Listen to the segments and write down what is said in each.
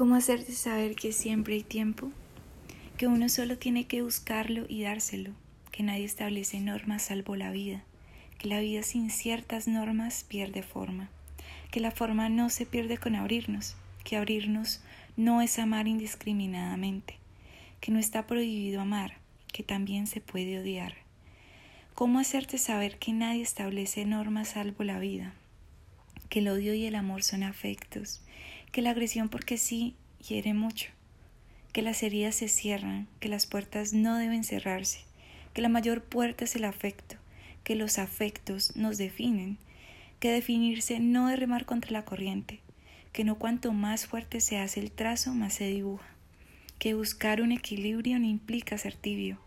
¿Cómo hacerte saber que siempre hay tiempo? Que uno solo tiene que buscarlo y dárselo, que nadie establece normas salvo la vida, que la vida sin ciertas normas pierde forma, que la forma no se pierde con abrirnos, que abrirnos no es amar indiscriminadamente, que no está prohibido amar, que también se puede odiar. ¿Cómo hacerte saber que nadie establece normas salvo la vida? Que el odio y el amor son afectos, que la agresión porque sí hiere mucho, que las heridas se cierran, que las puertas no deben cerrarse, que la mayor puerta es el afecto, que los afectos nos definen, que definirse no es remar contra la corriente, que no cuanto más fuerte se hace el trazo, más se dibuja, que buscar un equilibrio no implica ser tibio,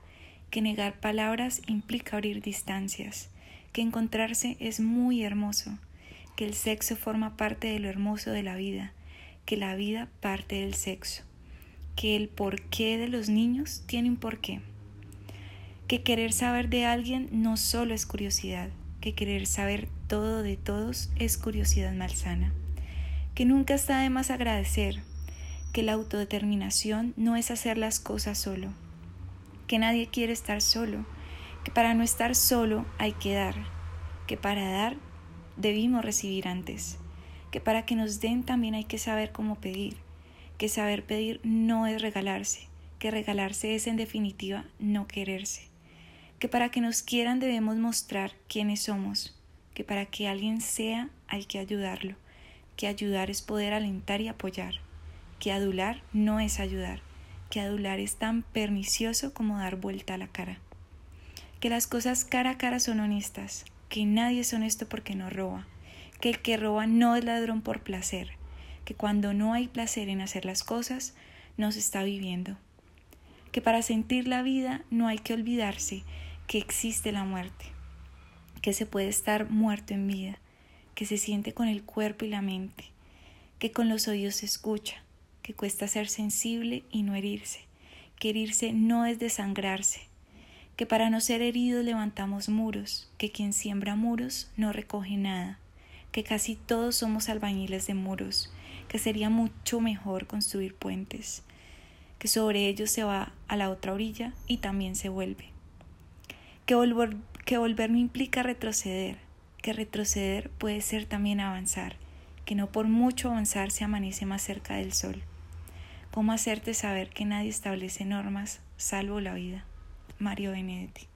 que negar palabras implica abrir distancias, que encontrarse es muy hermoso, que el sexo forma parte de lo hermoso de la vida, que la vida parte del sexo, que el porqué de los niños tiene un porqué, que querer saber de alguien no solo es curiosidad, que querer saber todo de todos es curiosidad malsana, que nunca está de más agradecer, que la autodeterminación no es hacer las cosas solo, que nadie quiere estar solo, que para no estar solo hay que dar, que para dar debimos recibir antes, que para que nos den también hay que saber cómo pedir, que saber pedir no es regalarse, que regalarse es en definitiva no quererse, que para que nos quieran debemos mostrar quiénes somos, que para que alguien sea hay que ayudarlo, que ayudar es poder alentar y apoyar, que adular no es ayudar, que adular es tan pernicioso como dar vuelta a la cara, que las cosas cara a cara son honestas, que nadie es honesto porque no roba, que el que roba no es ladrón por placer, que cuando no hay placer en hacer las cosas, no se está viviendo, que para sentir la vida no hay que olvidarse que existe la muerte, que se puede estar muerto en vida, que se siente con el cuerpo y la mente, que con los oídos se escucha, que cuesta ser sensible y no herirse, que herirse no es desangrarse, que para no ser heridos levantamos muros, que quien siembra muros no recoge nada, que casi todos somos albañiles de muros, que sería mucho mejor construir puentes, que sobre ellos se va a la otra orilla y también se vuelve. Que volver, que volver no implica retroceder, que retroceder puede ser también avanzar, que no por mucho avanzar se amanece más cerca del sol. ¿Cómo hacerte saber que nadie establece normas salvo la vida? Mario Benedetti.